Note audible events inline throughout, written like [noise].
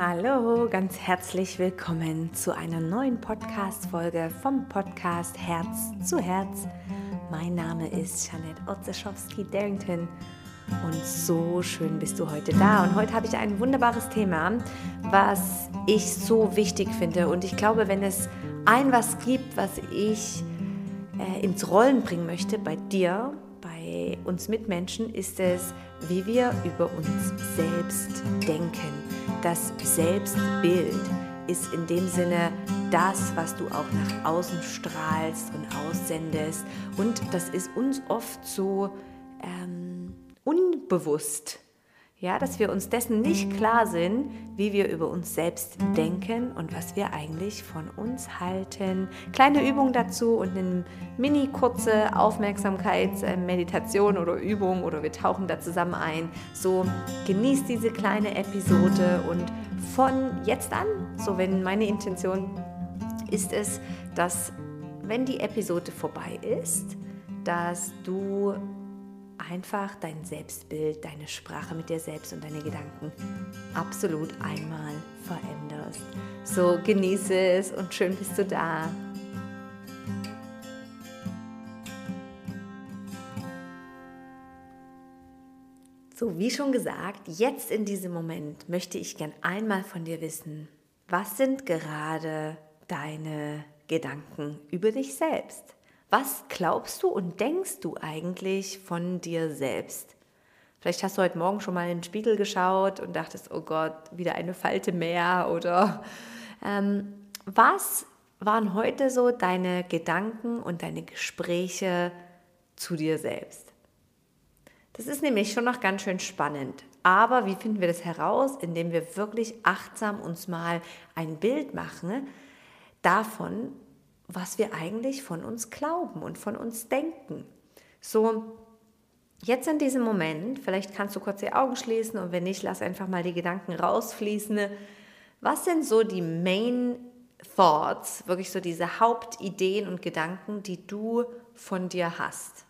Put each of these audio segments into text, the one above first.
Hallo, ganz herzlich willkommen zu einer neuen Podcast-Folge vom Podcast Herz zu Herz. Mein Name ist Janette Otzeschowski-Darrington und so schön bist du heute da. Und heute habe ich ein wunderbares Thema, was ich so wichtig finde. Und ich glaube, wenn es ein was gibt, was ich äh, ins Rollen bringen möchte bei dir, bei uns Mitmenschen, ist es, wie wir über uns selbst denken das Selbstbild ist in dem Sinne das, was du auch nach außen strahlst und aussendest. Und das ist uns oft so ähm, unbewusst ja, dass wir uns dessen nicht klar sind, wie wir über uns selbst denken und was wir eigentlich von uns halten. Kleine Übung dazu und eine mini kurze Aufmerksamkeitsmeditation oder Übung oder wir tauchen da zusammen ein. So genießt diese kleine Episode und von jetzt an, so wenn meine Intention ist es, dass wenn die Episode vorbei ist, dass du einfach dein Selbstbild, deine Sprache mit dir selbst und deine Gedanken absolut einmal veränderst. So genieße es und schön bist du da. So, wie schon gesagt, jetzt in diesem Moment möchte ich gern einmal von dir wissen, was sind gerade deine Gedanken über dich selbst? Was glaubst du und denkst du eigentlich von dir selbst? Vielleicht hast du heute Morgen schon mal in den Spiegel geschaut und dachtest, oh Gott, wieder eine Falte mehr oder ähm, was waren heute so deine Gedanken und deine Gespräche zu dir selbst? Das ist nämlich schon noch ganz schön spannend. Aber wie finden wir das heraus? Indem wir wirklich achtsam uns mal ein Bild machen davon, was wir eigentlich von uns glauben und von uns denken. So, jetzt in diesem Moment, vielleicht kannst du kurz die Augen schließen und wenn nicht, lass einfach mal die Gedanken rausfließen. Was sind so die Main Thoughts, wirklich so diese Hauptideen und Gedanken, die du von dir hast?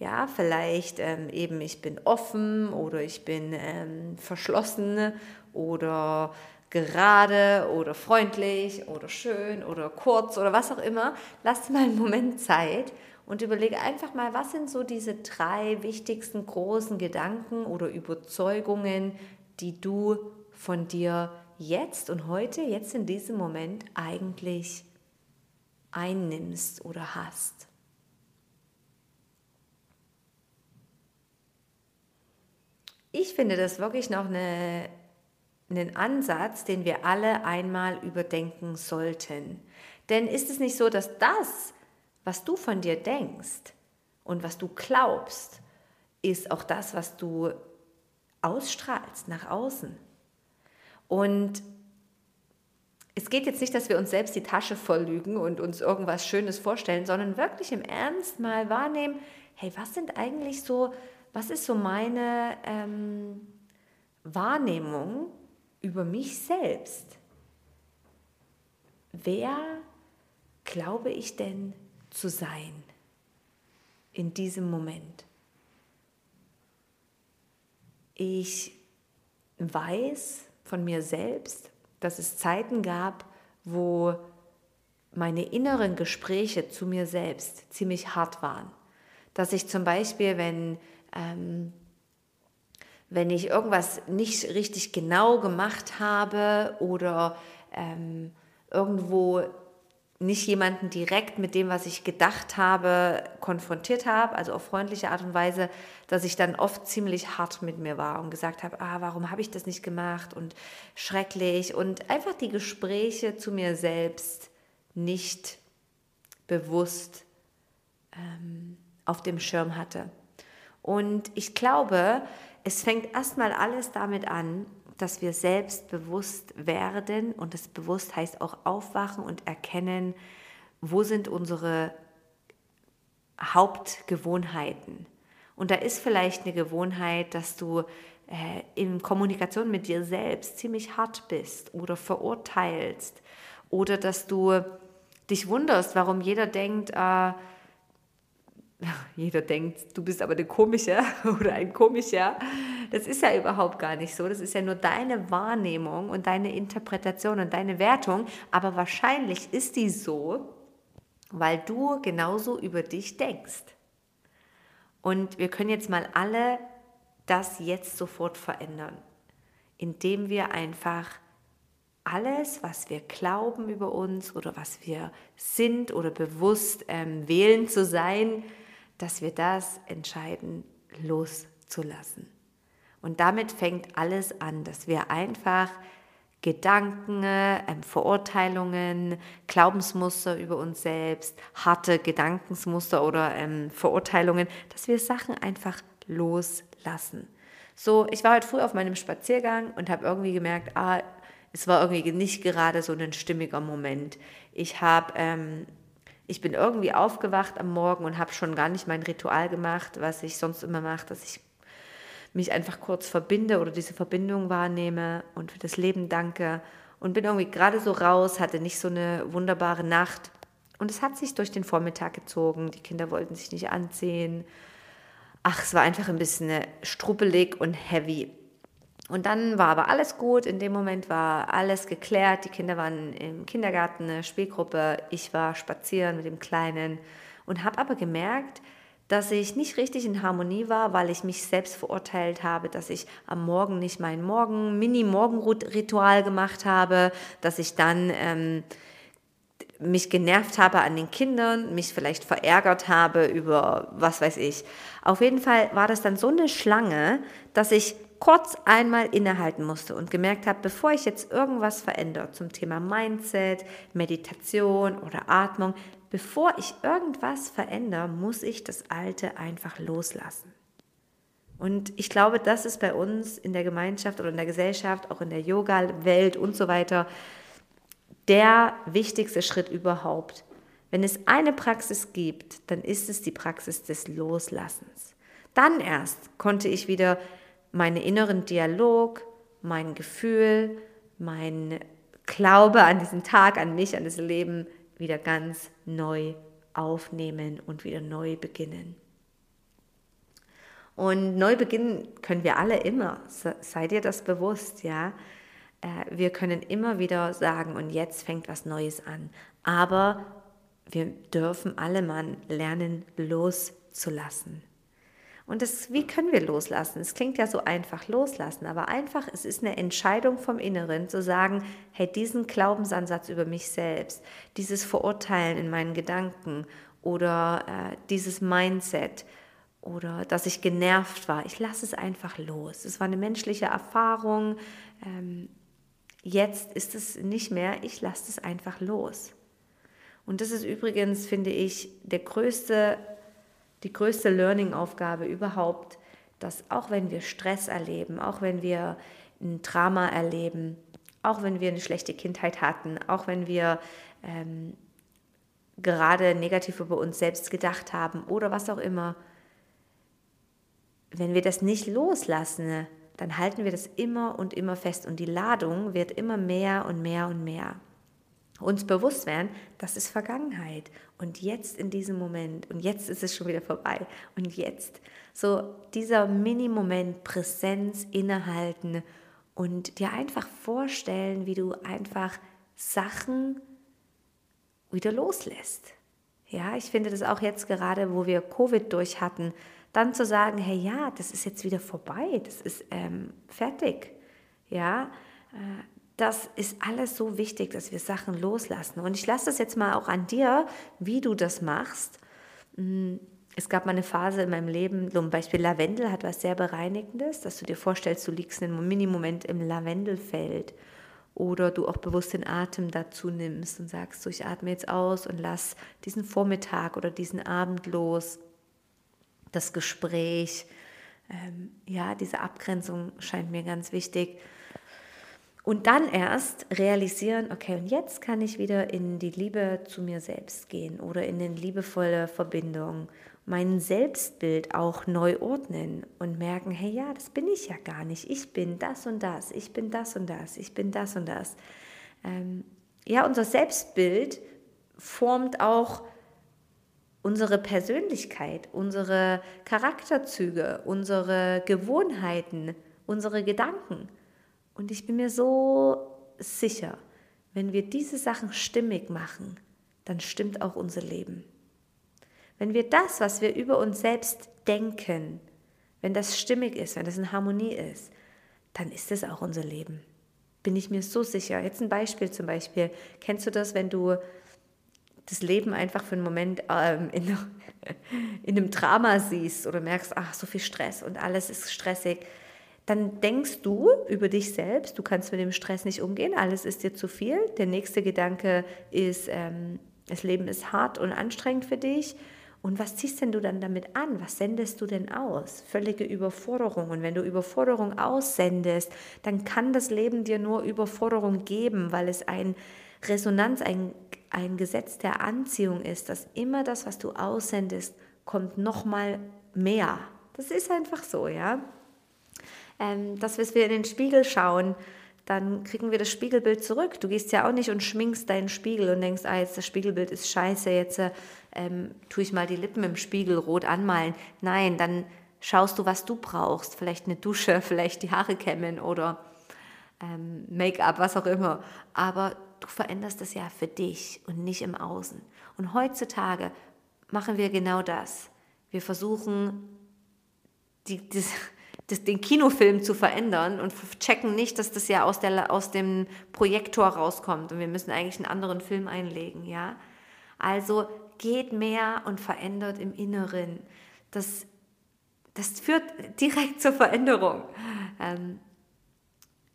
Ja, vielleicht ähm, eben, ich bin offen oder ich bin ähm, verschlossen oder gerade oder freundlich oder schön oder kurz oder was auch immer, lass mal einen Moment Zeit und überlege einfach mal, was sind so diese drei wichtigsten großen Gedanken oder Überzeugungen, die du von dir jetzt und heute, jetzt in diesem Moment eigentlich einnimmst oder hast. Ich finde das wirklich noch eine einen Ansatz, den wir alle einmal überdenken sollten. Denn ist es nicht so, dass das, was du von dir denkst und was du glaubst, ist auch das, was du ausstrahlst nach außen? Und es geht jetzt nicht, dass wir uns selbst die Tasche voll lügen und uns irgendwas Schönes vorstellen, sondern wirklich im Ernst mal wahrnehmen, hey, was sind eigentlich so, was ist so meine ähm, Wahrnehmung über mich selbst. Wer glaube ich denn zu sein in diesem Moment? Ich weiß von mir selbst, dass es Zeiten gab, wo meine inneren Gespräche zu mir selbst ziemlich hart waren. Dass ich zum Beispiel, wenn ähm, wenn ich irgendwas nicht richtig genau gemacht habe oder ähm, irgendwo nicht jemanden direkt mit dem, was ich gedacht habe, konfrontiert habe, also auf freundliche Art und Weise, dass ich dann oft ziemlich hart mit mir war und gesagt habe, ah, warum habe ich das nicht gemacht und schrecklich und einfach die Gespräche zu mir selbst nicht bewusst ähm, auf dem Schirm hatte. Und ich glaube, es fängt erstmal alles damit an, dass wir selbstbewusst werden und das bewusst heißt auch aufwachen und erkennen, wo sind unsere Hauptgewohnheiten. Und da ist vielleicht eine Gewohnheit, dass du äh, in Kommunikation mit dir selbst ziemlich hart bist oder verurteilst oder dass du dich wunderst, warum jeder denkt, äh, jeder denkt, du bist aber eine komische [laughs] oder ein komischer. Das ist ja überhaupt gar nicht so. Das ist ja nur deine Wahrnehmung und deine Interpretation und deine Wertung. Aber wahrscheinlich ist die so, weil du genauso über dich denkst. Und wir können jetzt mal alle das jetzt sofort verändern, indem wir einfach alles, was wir glauben über uns oder was wir sind oder bewusst ähm, wählen zu sein, dass wir das entscheiden loszulassen. Und damit fängt alles an, dass wir einfach Gedanken, ähm, Verurteilungen, Glaubensmuster über uns selbst, harte Gedankensmuster oder ähm, Verurteilungen, dass wir Sachen einfach loslassen. So, ich war heute früh auf meinem Spaziergang und habe irgendwie gemerkt, ah, es war irgendwie nicht gerade so ein stimmiger Moment. Ich habe, ähm, ich bin irgendwie aufgewacht am Morgen und habe schon gar nicht mein Ritual gemacht, was ich sonst immer mache, dass ich mich einfach kurz verbinde oder diese Verbindung wahrnehme und für das Leben danke und bin irgendwie gerade so raus, hatte nicht so eine wunderbare Nacht und es hat sich durch den Vormittag gezogen. Die Kinder wollten sich nicht anziehen. Ach, es war einfach ein bisschen struppelig und heavy. Und dann war aber alles gut. In dem Moment war alles geklärt. Die Kinder waren im Kindergarten, eine Spielgruppe. Ich war spazieren mit dem Kleinen und habe aber gemerkt, dass ich nicht richtig in Harmonie war, weil ich mich selbst verurteilt habe, dass ich am Morgen nicht mein Morgen, Mini-Morgenritual gemacht habe, dass ich dann ähm, mich genervt habe an den Kindern, mich vielleicht verärgert habe über was weiß ich. Auf jeden Fall war das dann so eine Schlange, dass ich kurz einmal innehalten musste und gemerkt habe, bevor ich jetzt irgendwas verändere zum Thema Mindset, Meditation oder Atmung, bevor ich irgendwas verändere, muss ich das Alte einfach loslassen. Und ich glaube, das ist bei uns in der Gemeinschaft oder in der Gesellschaft, auch in der Yoga-Welt und so weiter, der wichtigste Schritt überhaupt. Wenn es eine Praxis gibt, dann ist es die Praxis des Loslassens. Dann erst konnte ich wieder meinen inneren Dialog, mein Gefühl, mein Glaube an diesen Tag, an mich, an das Leben wieder ganz neu aufnehmen und wieder neu beginnen. Und neu beginnen können wir alle immer. Seid ihr das bewusst, ja? Äh, wir können immer wieder sagen, und jetzt fängt was Neues an. Aber wir dürfen alle mal lernen, loszulassen. Und das, wie können wir loslassen? Es klingt ja so einfach loslassen, aber einfach, es ist eine Entscheidung vom Inneren zu sagen, hey, diesen Glaubensansatz über mich selbst, dieses Verurteilen in meinen Gedanken oder äh, dieses Mindset oder dass ich genervt war, ich lasse es einfach los. Es war eine menschliche Erfahrung. Ähm, jetzt ist es nicht mehr, ich lasse es einfach los. Und das ist übrigens, finde ich, der größte die größte Learning-Aufgabe überhaupt, dass auch wenn wir Stress erleben, auch wenn wir ein Drama erleben, auch wenn wir eine schlechte Kindheit hatten, auch wenn wir ähm, gerade negativ über uns selbst gedacht haben oder was auch immer, wenn wir das nicht loslassen, dann halten wir das immer und immer fest und die Ladung wird immer mehr und mehr und mehr uns bewusst werden, das ist Vergangenheit und jetzt in diesem Moment und jetzt ist es schon wieder vorbei und jetzt so dieser Mini-Moment Präsenz innehalten und dir einfach vorstellen, wie du einfach Sachen wieder loslässt. Ja, ich finde das auch jetzt gerade, wo wir Covid durch hatten, dann zu sagen, hey ja, das ist jetzt wieder vorbei, das ist ähm, fertig. Ja, äh, das ist alles so wichtig, dass wir Sachen loslassen. Und ich lasse das jetzt mal auch an dir, wie du das machst. Mm, es gab mal eine Phase in meinem Leben, zum Beispiel Lavendel hat was sehr Bereinigendes, dass du dir vorstellst, du liegst einen Mini-Moment im Lavendelfeld oder du auch bewusst den Atem dazu nimmst und sagst, so ich atme jetzt aus und lass diesen Vormittag oder diesen Abend los, das Gespräch, ähm, ja, diese Abgrenzung scheint mir ganz wichtig. Und dann erst realisieren, okay, und jetzt kann ich wieder in die Liebe zu mir selbst gehen oder in eine liebevolle Verbindung, mein Selbstbild auch neu ordnen und merken, hey ja, das bin ich ja gar nicht. Ich bin das und das, ich bin das und das, ich bin das und das. Ähm, ja, unser Selbstbild formt auch unsere Persönlichkeit, unsere Charakterzüge, unsere Gewohnheiten, unsere Gedanken. Und ich bin mir so sicher, wenn wir diese Sachen stimmig machen, dann stimmt auch unser Leben. Wenn wir das, was wir über uns selbst denken, wenn das stimmig ist, wenn das in Harmonie ist, dann ist es auch unser Leben. Bin ich mir so sicher. Jetzt ein Beispiel zum Beispiel. Kennst du das, wenn du das Leben einfach für einen Moment ähm, in, [laughs] in einem Drama siehst oder merkst, ach, so viel Stress und alles ist stressig, dann denkst du über dich selbst, du kannst mit dem Stress nicht umgehen, alles ist dir zu viel. Der nächste Gedanke ist, ähm, das Leben ist hart und anstrengend für dich. Und was ziehst denn du dann damit an? Was sendest du denn aus? Völlige Überforderung. Und wenn du Überforderung aussendest, dann kann das Leben dir nur Überforderung geben, weil es ein Resonanz, ein, ein Gesetz der Anziehung ist, dass immer das, was du aussendest, kommt nochmal mehr. Das ist einfach so, ja. Ähm, dass wir in den Spiegel schauen, dann kriegen wir das Spiegelbild zurück. Du gehst ja auch nicht und schminkst deinen Spiegel und denkst, ah, jetzt das Spiegelbild ist scheiße, jetzt ähm, tue ich mal die Lippen im Spiegel rot anmalen. Nein, dann schaust du, was du brauchst. Vielleicht eine Dusche, [laughs] vielleicht die Haare kämmen oder ähm, Make-up, was auch immer. Aber du veränderst es ja für dich und nicht im Außen. Und heutzutage machen wir genau das. Wir versuchen, die, die, das, den Kinofilm zu verändern und checken nicht, dass das ja aus, der, aus dem Projektor rauskommt und wir müssen eigentlich einen anderen Film einlegen, ja. Also geht mehr und verändert im Inneren. Das, das führt direkt zur Veränderung. Ähm,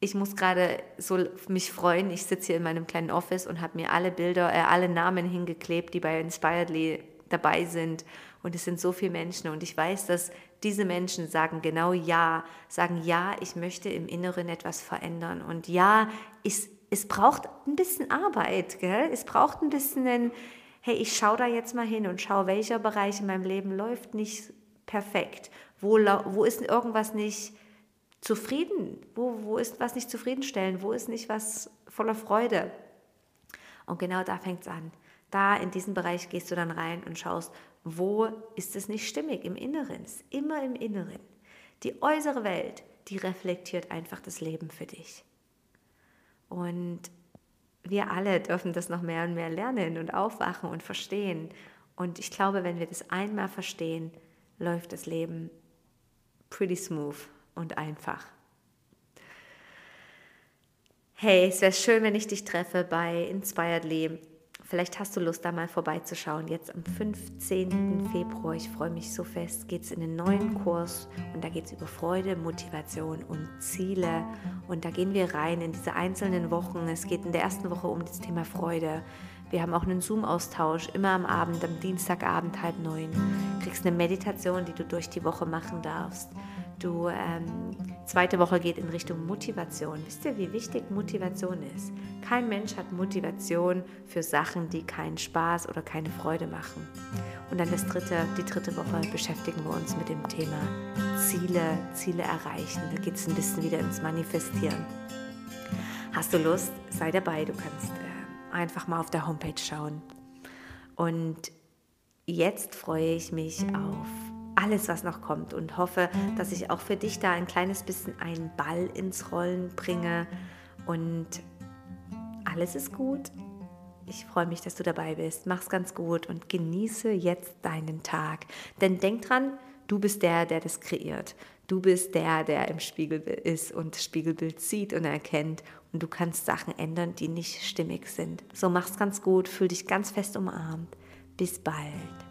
ich muss gerade so mich freuen. Ich sitze hier in meinem kleinen Office und habe mir alle Bilder, äh, alle Namen hingeklebt, die bei Inspiredly dabei sind. Und es sind so viele Menschen. Und ich weiß, dass diese Menschen sagen genau ja, sagen ja, ich möchte im Inneren etwas verändern. Und ja, ich, es braucht ein bisschen Arbeit. Gell? Es braucht ein bisschen, ein, hey, ich schaue da jetzt mal hin und schaue, welcher Bereich in meinem Leben läuft nicht perfekt. Wo, wo ist irgendwas nicht zufrieden? Wo, wo ist was nicht zufriedenstellend? Wo ist nicht was voller Freude? Und genau da fängt es an. Da in diesen Bereich gehst du dann rein und schaust, wo ist es nicht stimmig im Inneren, immer im Inneren. Die äußere Welt, die reflektiert einfach das Leben für dich. Und wir alle dürfen das noch mehr und mehr lernen und aufwachen und verstehen. Und ich glaube, wenn wir das einmal verstehen, läuft das Leben pretty smooth und einfach. Hey, es wäre schön, wenn ich dich treffe bei Inspiredly. Vielleicht hast du Lust, da mal vorbeizuschauen. Jetzt am 15. Februar, ich freue mich so fest, geht es in den neuen Kurs und da geht es über Freude, Motivation und Ziele. Und da gehen wir rein in diese einzelnen Wochen. Es geht in der ersten Woche um das Thema Freude. Wir haben auch einen Zoom-Austausch, immer am Abend, am Dienstagabend halb neun. Du kriegst eine Meditation, die du durch die Woche machen darfst. Du, ähm, zweite Woche geht in Richtung Motivation. Wisst ihr, wie wichtig Motivation ist? Kein Mensch hat Motivation für Sachen, die keinen Spaß oder keine Freude machen. Und dann das dritte, die dritte Woche beschäftigen wir uns mit dem Thema Ziele, Ziele erreichen. Da geht es ein bisschen wieder ins Manifestieren. Hast du Lust? Sei dabei. Du kannst äh, einfach mal auf der Homepage schauen. Und jetzt freue ich mich auf alles, was noch kommt und hoffe, dass ich auch für dich da ein kleines bisschen einen Ball ins Rollen bringe und alles ist gut. Ich freue mich, dass du dabei bist. Mach's ganz gut und genieße jetzt deinen Tag. Denn denk dran, du bist der, der das kreiert. Du bist der, der im Spiegel ist und Spiegelbild sieht und erkennt. Und du kannst Sachen ändern, die nicht stimmig sind. So mach's ganz gut, fühl dich ganz fest umarmt. Bis bald.